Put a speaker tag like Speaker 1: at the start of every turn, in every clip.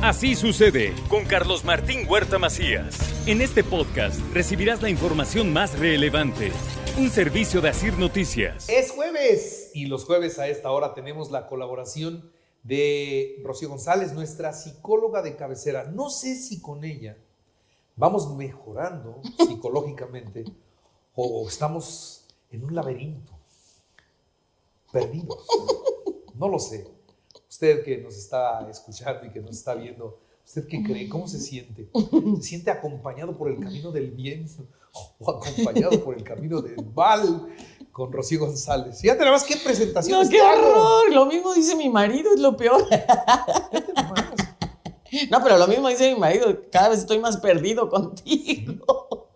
Speaker 1: Así sucede con Carlos Martín Huerta Macías. En este podcast recibirás la información más relevante. Un servicio de Asir Noticias.
Speaker 2: Es jueves y los jueves a esta hora tenemos la colaboración de Rocío González, nuestra psicóloga de cabecera. No sé si con ella vamos mejorando psicológicamente o estamos en un laberinto, perdidos. No lo sé. Usted que nos está escuchando y que nos está viendo, ¿usted qué cree? ¿Cómo se siente? ¿Se siente acompañado por el camino del bien o acompañado por el camino del mal? Con Rocío González. Fíjate nada más qué presentación.
Speaker 3: No, qué horror. Lo mismo dice mi marido, es lo peor. No, pero lo mismo dice mi marido. Cada vez estoy más perdido contigo.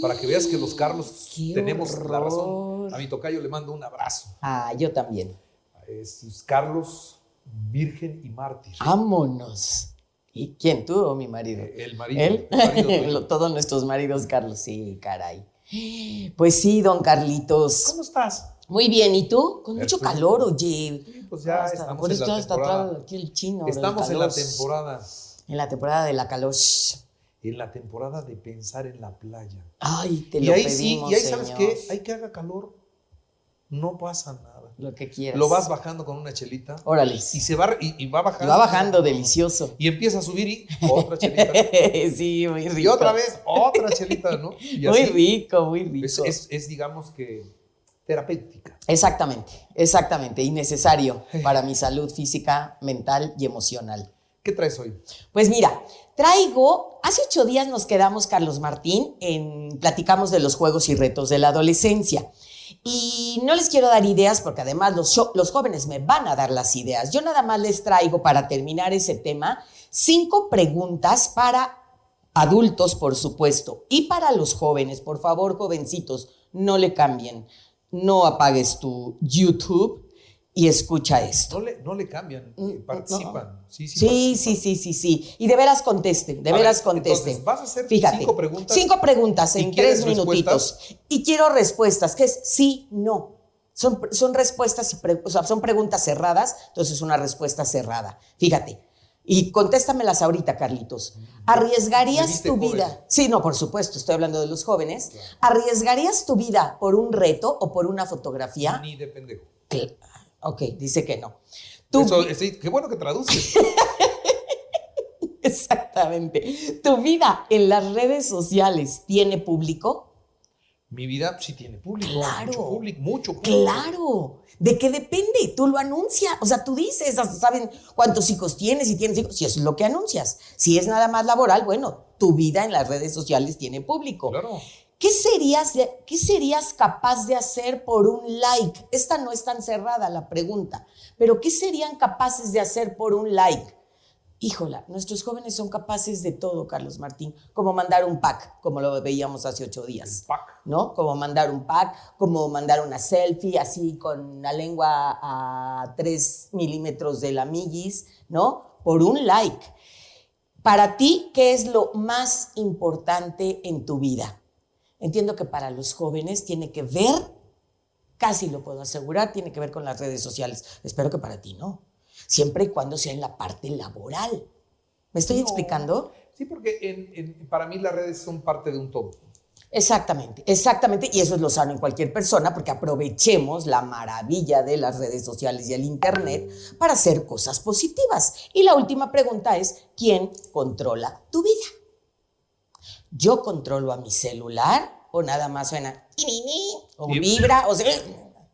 Speaker 2: Para que veas que los Carlos tenemos la razón. A mi tocayo le mando un abrazo.
Speaker 3: Ah, yo también.
Speaker 2: Es Carlos, virgen y mártir.
Speaker 3: Vámonos. ¿Y quién? ¿Tú o mi marido?
Speaker 2: Eh, el marido.
Speaker 3: ¿Él?
Speaker 2: el marido.
Speaker 3: Todos nuestros maridos, Carlos. Sí, caray. Pues sí, don Carlitos.
Speaker 2: ¿Cómo estás?
Speaker 3: Muy bien, ¿y tú? Con mucho
Speaker 2: Perfecto.
Speaker 3: calor, oye.
Speaker 2: Sí, pues ya
Speaker 3: Hasta-
Speaker 2: estamos
Speaker 3: por
Speaker 2: en
Speaker 3: eso
Speaker 2: la temporada.
Speaker 3: aquí el chino.
Speaker 2: Estamos en la temporada.
Speaker 3: En la temporada de la calor.
Speaker 2: En la temporada de pensar en la playa.
Speaker 3: Ay, te
Speaker 2: y
Speaker 3: lo
Speaker 2: ahí
Speaker 3: pedimos,
Speaker 2: sí, y ahí sabes qué, hay que haga calor, no pasa nada.
Speaker 3: Lo que quieras.
Speaker 2: Lo vas bajando con una chelita
Speaker 3: Órale.
Speaker 2: y se va y, y va
Speaker 3: Y
Speaker 2: bajando.
Speaker 3: va bajando delicioso.
Speaker 2: Y empieza a subir y otra chelita.
Speaker 3: sí, muy rico.
Speaker 2: y otra vez otra chelita, ¿no? Y
Speaker 3: Muy
Speaker 2: así.
Speaker 3: rico, muy rico.
Speaker 2: Es, es- es, digamos que terapéutica.
Speaker 3: Exactamente, exactamente. Y necesario para mi salud física, mental y emocional.
Speaker 2: ¿Qué traes hoy?
Speaker 3: Pues mira, traigo, hace ocho días nos quedamos, Carlos Martín, en, platicamos de los juegos y retos de la adolescencia. Y no les quiero dar ideas porque además los, los jóvenes me van a dar las ideas. Yo nada más les traigo para terminar ese tema cinco preguntas para adultos, por supuesto, y para los jóvenes. Por favor, jovencitos, no le cambien. No apagues tu YouTube y escucha esto.
Speaker 2: No le, no le cambian,
Speaker 3: Mm,
Speaker 2: eh, participan. Sí, sí,
Speaker 3: Sí,
Speaker 2: participan.
Speaker 3: sí, sí, sí, sí. Y de veras contesten, de
Speaker 2: A
Speaker 3: veras
Speaker 2: ver,
Speaker 3: contesten.
Speaker 2: entonces, vas a hacer
Speaker 3: Fíjate,
Speaker 2: cinco preguntas.
Speaker 3: Cinco preguntas
Speaker 2: ¿Y
Speaker 3: en tres minutitos. Y quiero respuestas, que es sí, no. Son, son respuestas, y pre- o sea, son preguntas cerradas, entonces una respuesta cerrada. Fíjate. Y contéstamelas ahorita, Carlitos. ¿Arriesgarías tu
Speaker 2: joven.
Speaker 3: vida? Sí, no, por supuesto, estoy hablando de los jóvenes. ¿Arriesgarías tu vida por un reto o por una fotografía?
Speaker 2: Ni de pendejo.
Speaker 3: Cl- Ok, dice que no.
Speaker 2: Eso, sí, qué bueno que traduces.
Speaker 3: Exactamente. ¿Tu vida en las redes sociales tiene público?
Speaker 2: Mi vida sí tiene público.
Speaker 3: Claro.
Speaker 2: Mucho público, mucho público.
Speaker 3: Claro. ¿De qué depende? Tú lo anuncias. O sea, tú dices, hasta saben cuántos hijos tienes y tienes hijos. Si eso es lo que anuncias. Si es nada más laboral, bueno, tu vida en las redes sociales tiene público.
Speaker 2: Claro.
Speaker 3: ¿Qué serías, de- ¿Qué serías capaz de hacer por un like? Esta no es tan cerrada la pregunta, pero ¿qué serían capaces de hacer por un like? Híjola, nuestros jóvenes son capaces de todo, Carlos Martín, como mandar un pack, como lo veíamos hace ocho días.
Speaker 2: Pac.
Speaker 3: ¿no? Como mandar un pack, como mandar una selfie así con la lengua a 3 milímetros de la migis, ¿no? Por un like. Para ti, ¿qué es lo más importante en tu vida? Entiendo que para los jóvenes tiene que ver, casi lo puedo asegurar, tiene que ver con las redes sociales. Espero que para ti no. Siempre y cuando sea en la parte laboral. ¿Me estoy
Speaker 2: No.
Speaker 3: explicando?
Speaker 2: Sí, porque en- en- para mí las redes son parte de un todo.
Speaker 3: Exactamente, exactamente. Y eso es lo sano en cualquier persona, porque aprovechemos la maravilla de las redes sociales y el Internet para hacer cosas positivas. Y la última pregunta es, ¿quién controla tu vida? ¿Yo controlo a mi celular o nada más suena o vibra o sea,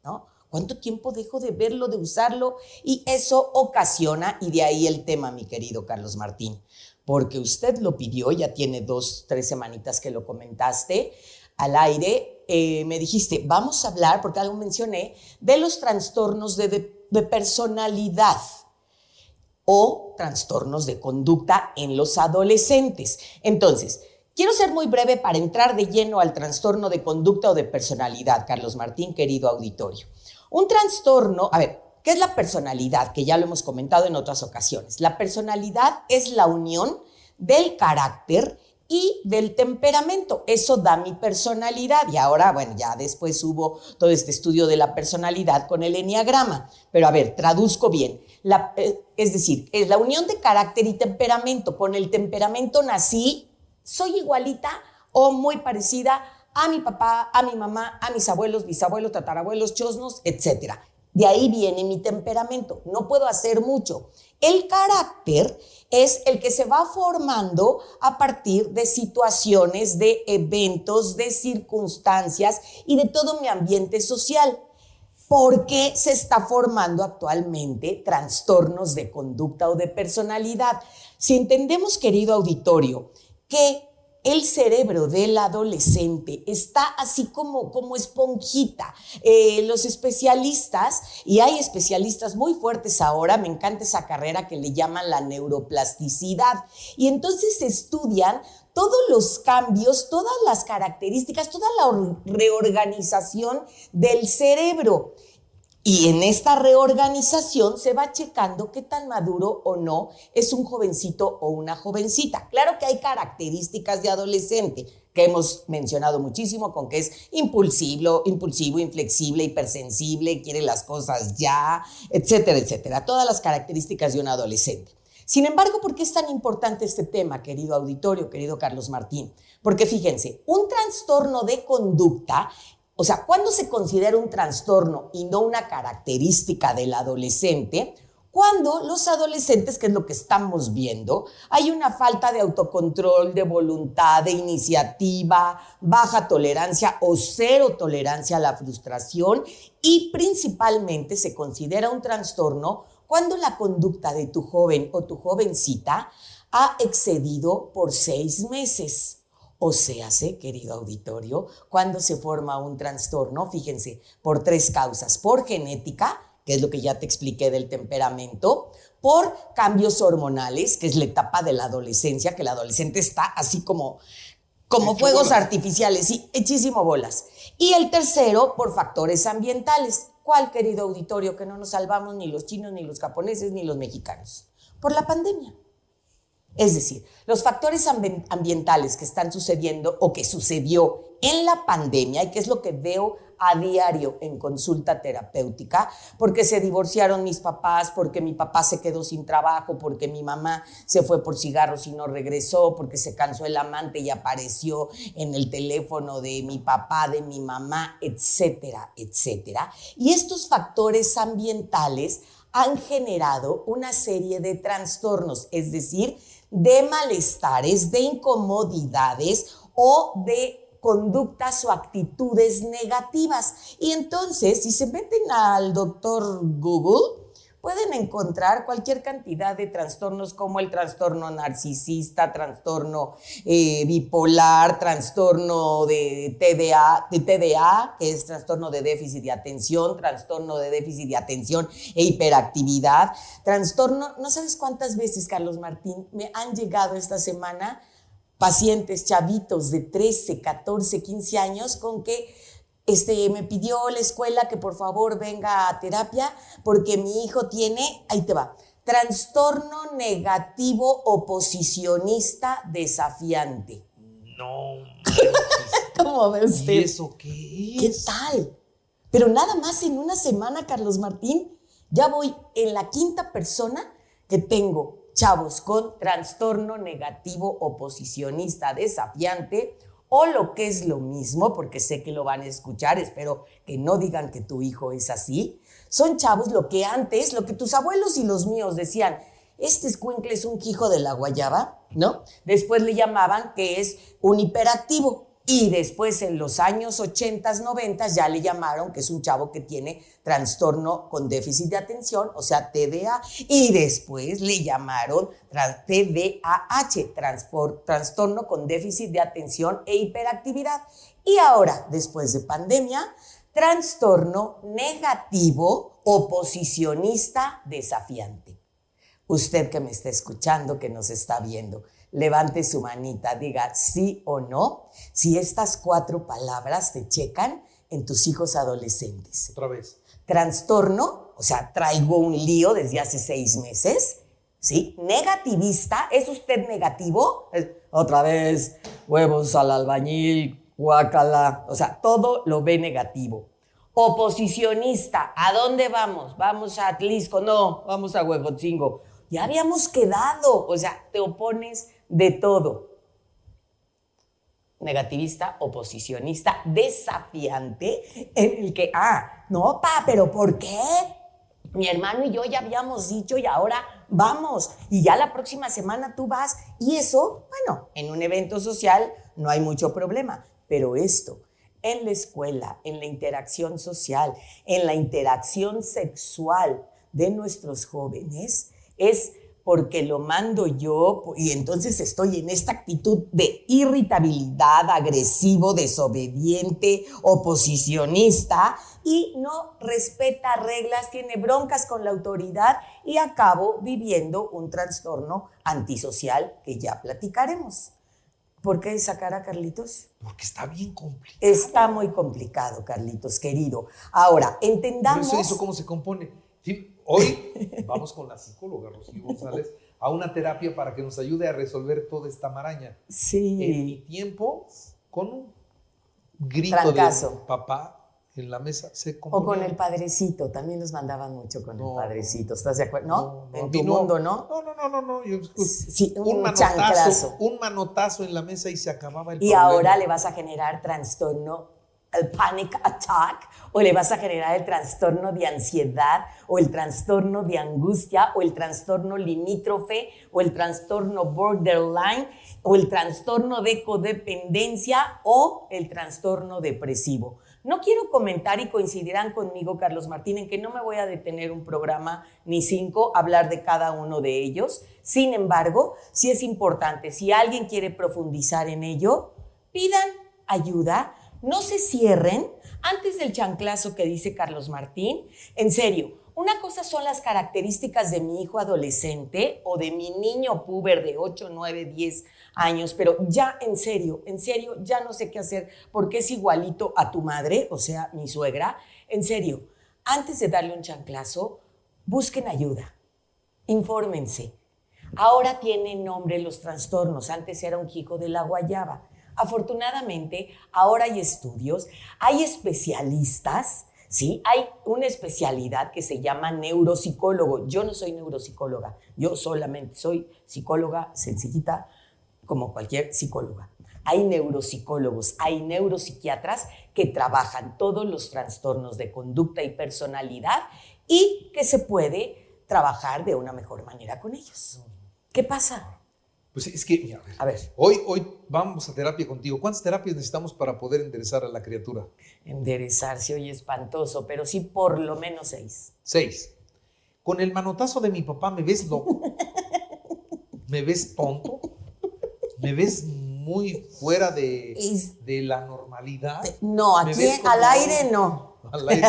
Speaker 3: ¿no? ¿Cuánto tiempo dejo de verlo, de usarlo? Y eso ocasiona, y de ahí el tema, mi querido Carlos Martín, porque usted lo pidió, ya tiene dos, tres semanitas que lo comentaste al aire, eh, me dijiste, vamos a hablar, porque algo mencioné, de los trastornos de, de- de personalidad o trastornos de conducta en los adolescentes. Entonces, quiero ser muy breve para entrar de lleno al trastorno de conducta o de personalidad, Carlos Martín, querido auditorio. Un trastorno, a ver, ¿qué es la personalidad? Que ya lo hemos comentado en otras ocasiones. La personalidad es la unión del carácter y del temperamento. Eso da mi personalidad. Y ahora, bueno, ya después hubo todo este estudio de la personalidad con el enneagrama. Pero a ver, traduzco bien. La, eh, es decir, es la unión de carácter y temperamento. Con el temperamento nací, soy igualita o muy parecida a mi papá, a mi mamá, a mis abuelos, bisabuelos, tatarabuelos, chosnos, etc. De ahí viene mi temperamento. No puedo hacer mucho. El carácter es el que se va formando a partir de situaciones, de eventos, de circunstancias y de todo mi ambiente social. ¿Por qué se está formando actualmente trastornos de conducta o de personalidad? Si entendemos, querido auditorio, que el cerebro del adolescente está así como, como esponjita. Eh, los especialistas, y hay especialistas muy fuertes ahora, me encanta esa carrera que le llaman la neuroplasticidad, y entonces estudian todos los cambios, todas las características, toda la reorganización del cerebro. Y en esta reorganización se va checando qué tan maduro o no es un jovencito o una jovencita. Claro que hay características de adolescente que hemos mencionado muchísimo, con que es impulsivo, impulsivo, inflexible, hipersensible, quiere las cosas ya, etcétera, etcétera. Todas las características de un adolescente. Sin embargo, ¿por qué es tan importante este tema, querido auditorio, querido Carlos Martín? Porque fíjense, un trastorno de conducta o sea, ¿cuándo se considera un trastorno y no una característica del adolescente? Cuando los adolescentes, que es lo que estamos viendo, hay una falta de autocontrol, de voluntad, de iniciativa, baja tolerancia o cero tolerancia a la frustración y principalmente se considera un trastorno cuando la conducta de tu joven o tu jovencita ha excedido por seis meses. O sea, querido auditorio, cuando se forma un trastorno, fíjense, por tres causas, por genética, que es lo que ya te expliqué del temperamento, por cambios hormonales, que es la etapa de la adolescencia, que el adolescente está así como, como fuegos artificiales, y hechísimo bolas. Y el tercero, por factores ambientales. ¿Cuál, querido auditorio, que no nos salvamos ni los chinos, ni los japoneses, ni los mexicanos? Por la pandemia. Es decir, los factores ambientales que están sucediendo o que sucedió en la pandemia y que es lo que veo a diario en consulta terapéutica, porque se divorciaron mis papás, porque mi papá se quedó sin trabajo, porque mi mamá se fue por cigarros y no regresó, porque se cansó el amante y apareció en el teléfono de mi papá, de mi mamá, etcétera, etcétera. Y estos factores ambientales han generado una serie de trastornos, es decir, de malestares, de incomodidades o de conductas o actitudes negativas. Y entonces, si se meten al doctor Google, pueden encontrar cualquier cantidad de trastornos como el trastorno narcisista, trastorno eh, bipolar, trastorno de TDA, de TDA, que es trastorno de déficit de atención, trastorno de déficit de atención e hiperactividad, trastorno, no sabes cuántas veces, Carlos Martín, me han llegado esta semana pacientes chavitos de 13, 14, 15 años con que este, me pidió la escuela que por favor venga a terapia porque mi hijo tiene, ahí te va, trastorno negativo oposicionista desafiante.
Speaker 2: No.
Speaker 3: ¿Cómo ve usted?
Speaker 2: ¿Y eso qué
Speaker 3: ¿Qué tal? Pero nada más en una semana, Carlos Martín, ya voy en la quinta persona que tengo chavos con trastorno negativo oposicionista desafiante o lo que es lo mismo, porque sé que lo van a escuchar, espero que no digan que tu hijo es así, son chavos lo que antes, lo que tus abuelos y los míos decían, este escuincle es un quijo de la guayaba, ¿no? Después le llamaban que es un hiperactivo. Y después en los años 80, 90 ya le llamaron que es un chavo que tiene trastorno con déficit de atención, o sea, TDA. Y después le llamaron TDAH, trastorno con déficit de atención e hiperactividad. Y ahora, después de pandemia, trastorno negativo oposicionista desafiante. Usted que me está escuchando, que nos está viendo, levante su manita, diga sí o no, si estas cuatro palabras te checan en tus hijos adolescentes.
Speaker 2: Otra vez.
Speaker 3: Trastorno, o sea, traigo un lío desde hace seis meses. ¿sí? Negativista, ¿es usted negativo? Otra vez, huevos al albañil, guacala, o sea, todo lo ve negativo. Oposicionista, ¿a dónde vamos? Vamos a Atlisco, no, vamos a Huejotzingo. Ya habíamos quedado, o sea, te opones de todo. Negativista, oposicionista, desafiante, en el que, ah, no, pa, pero ¿por qué? Mi hermano y yo ya habíamos dicho y ahora vamos. Y ya la próxima semana tú vas. Y eso, bueno, en un evento social no hay mucho problema. Pero esto, en la escuela, en la interacción social, en la interacción sexual de nuestros jóvenes, es porque lo mando yo y entonces estoy en esta actitud de irritabilidad, agresivo, desobediente, oposicionista y no respeta reglas, tiene broncas con la autoridad y acabo viviendo un trastorno antisocial que ya platicaremos. ¿Por qué sacar a Carlitos?
Speaker 2: Porque está bien complicado.
Speaker 3: Está muy complicado, Carlitos, querido. Ahora, entendamos...
Speaker 2: eso, eso cómo se compone. Sí, hoy vamos con la psicóloga Rocío González a una terapia para que nos ayude a resolver toda esta maraña. En mi
Speaker 3: Sí,
Speaker 2: tiempo, con un grito
Speaker 3: Trancazo.
Speaker 2: de papá en la mesa, se
Speaker 3: o
Speaker 2: componía.
Speaker 3: con el padrecito, también nos mandaban mucho con
Speaker 2: No,
Speaker 3: el padrecito, ¿estás de acuerdo? ¿No?
Speaker 2: a
Speaker 3: en tu mundo, ¿no?
Speaker 2: No, no, no, no, no. yo-
Speaker 3: Sí, un,
Speaker 2: manotazo, un manotazo en la mesa y se acababa el
Speaker 3: Y
Speaker 2: problema.
Speaker 3: ahora le vas a generar trastorno, el panic attack, o le vas a generar el trastorno de ansiedad, o el trastorno de angustia, o el trastorno limítrofe, o el trastorno borderline, o el trastorno de codependencia, o el trastorno depresivo. No quiero comentar y coincidirán conmigo, Carlos Martín, en que no me voy a detener un programa ni cinco hablar de cada uno de ellos. Sin embargo, sí es importante, si alguien quiere profundizar en ello, pidan ayuda, no se cierren antes del chanclazo que dice Carlos Martín. En serio, una cosa son las características de mi hijo adolescente o de mi niño puber de 8, 9, 10 años, pero ya en serio, en serio, ya no sé qué hacer porque es igualito a tu madre, o sea, mi suegra. En serio, antes de darle un chanclazo, busquen ayuda, infórmense. Ahora tienen nombre los trastornos, antes era un hijo de la guayaba. Afortunadamente, ahora hay estudios, hay especialistas, ¿sí? Hay una especialidad que se llama neuropsicólogo. Yo no soy neuropsicóloga, yo solamente soy psicóloga sencillita como cualquier psicóloga. Hay neuropsicólogos, hay neuropsiquiatras que trabajan todos los trastornos de conducta y personalidad y que se puede trabajar de una mejor manera con ellos. ¿Qué pasa?
Speaker 2: Pues es que, mira, a ver,
Speaker 3: A ver,
Speaker 2: hoy, hoy vamos a terapia contigo. ¿Cuántas terapias necesitamos para poder enderezar a la criatura?
Speaker 3: enderezarse hoy espantoso, pero sí por lo menos seis.
Speaker 2: Seis. Con el manotazo de mi papá me ves loco. me ves tonto. Me ves muy fuera de,
Speaker 3: Es-
Speaker 2: de la normalidad.
Speaker 3: No, aquí al aire no.
Speaker 2: Al aire.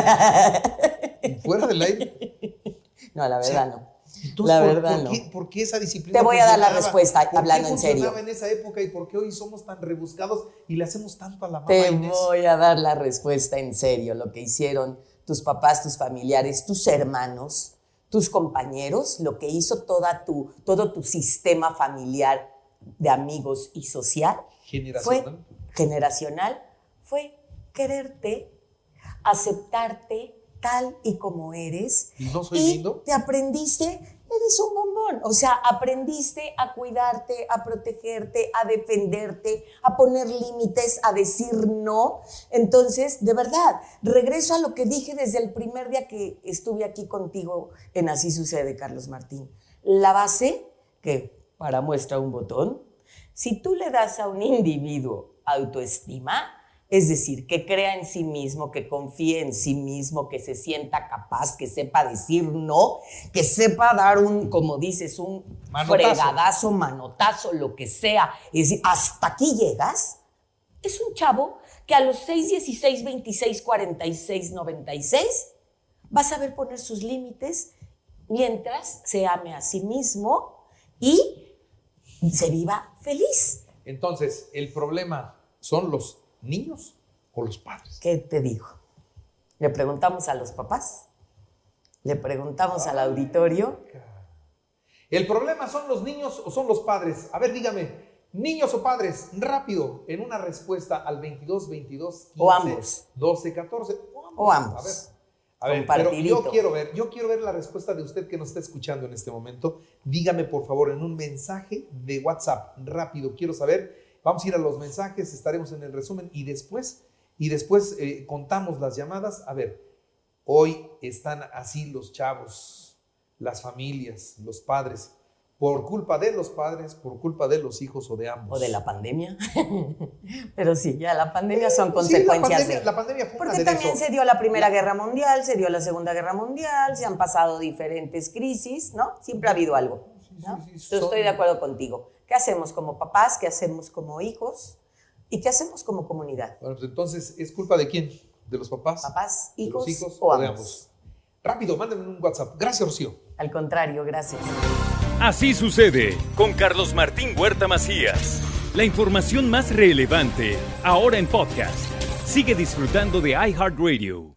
Speaker 2: Fuera del aire.
Speaker 3: No, la
Speaker 2: O sea,
Speaker 3: verdad no.
Speaker 2: Entonces,
Speaker 3: La
Speaker 2: ¿por,
Speaker 3: verdad,
Speaker 2: por
Speaker 3: no.
Speaker 2: qué, por qué esa disciplina?
Speaker 3: Te voy a dar la respuesta,
Speaker 2: ¿Por qué
Speaker 3: hablando en serio.
Speaker 2: funcionaba en esa época y por qué hoy somos tan rebuscados y le hacemos tanto a la mamá
Speaker 3: Te
Speaker 2: Inés?
Speaker 3: voy a dar la respuesta en serio, lo que hicieron tus papás, tus familiares, tus hermanos, tus compañeros, lo que hizo toda tu, todo tu sistema familiar de amigos y social
Speaker 2: Generacional.
Speaker 3: fue generacional, fue quererte, aceptarte tal y como eres.
Speaker 2: ¿Y no soy
Speaker 3: y
Speaker 2: lindo?
Speaker 3: te aprendiste, eres un bombón. O sea, aprendiste a cuidarte, a protegerte, a defenderte, a poner límites, a decir no. Entonces, de verdad, regreso a lo que dije desde el primer día que estuve aquí contigo en Así sucede, Carlos Martín. La base, que para muestra un botón, si tú le das a un individuo autoestima, es decir, que crea en sí mismo, que confíe en sí mismo, que se sienta capaz, que sepa decir no, que sepa dar un, como dices, un
Speaker 2: Manotazo.
Speaker 3: fregadazo, manotazo, lo que sea. Es decir, hasta aquí llegas. Es un chavo que a los 6, 16, 26, 46, 96 va a saber poner sus límites mientras se ame a sí mismo y se viva feliz.
Speaker 2: Entonces, ¿el problema son los niños o los padres?
Speaker 3: ¿Qué te digo? Le preguntamos a los papás, le preguntamos al auditorio.
Speaker 2: ¿El problema son los niños o son los padres? A ver, dígame, niños o padres, rápido, en una respuesta al 22, 22, 15,
Speaker 3: O ambos.
Speaker 2: 12, 14.
Speaker 3: O ambos.
Speaker 2: A ver, a ver, pero yo quiero ver, yo quiero ver la respuesta de usted que nos está escuchando en este momento. Dígame, por favor, en un mensaje de WhatsApp, rápido, quiero saber. Vamos a ir a los mensajes, estaremos en el resumen y después, y después eh, contamos las llamadas. A ver, hoy están así los chavos, las familias, los padres, por culpa de los padres, por culpa de los hijos o de ambos.
Speaker 3: O de la pandemia. Pero sí, ya la pandemia son
Speaker 2: Sí, la
Speaker 3: consecuencias
Speaker 2: pandemia,
Speaker 3: de...
Speaker 2: la pandemia fue
Speaker 3: Porque también
Speaker 2: eso.
Speaker 3: se dio la Primera Guerra Mundial, se dio la Segunda Guerra Mundial, se han pasado diferentes crisis, ¿no? Siempre ha habido algo. ¿no?
Speaker 2: sí, sí,
Speaker 3: Yo
Speaker 2: son-
Speaker 3: estoy de acuerdo contigo. ¿Qué hacemos como papás? ¿Qué hacemos como hijos? ¿Y qué hacemos como comunidad?
Speaker 2: Bueno, pues entonces, ¿es culpa de quién? ¿De los papás?
Speaker 3: ¿Papás,
Speaker 2: ¿De
Speaker 3: hijos,
Speaker 2: los hijos
Speaker 3: o
Speaker 2: de
Speaker 3: ambos?
Speaker 2: ambos? Rápido, mándenme un WhatsApp. Gracias, Rocío.
Speaker 3: Al contrario, gracias.
Speaker 1: Así sucede con Carlos Martín Huerta Macías. La información más relevante ahora en podcast. Sigue disfrutando de iHeartRadio.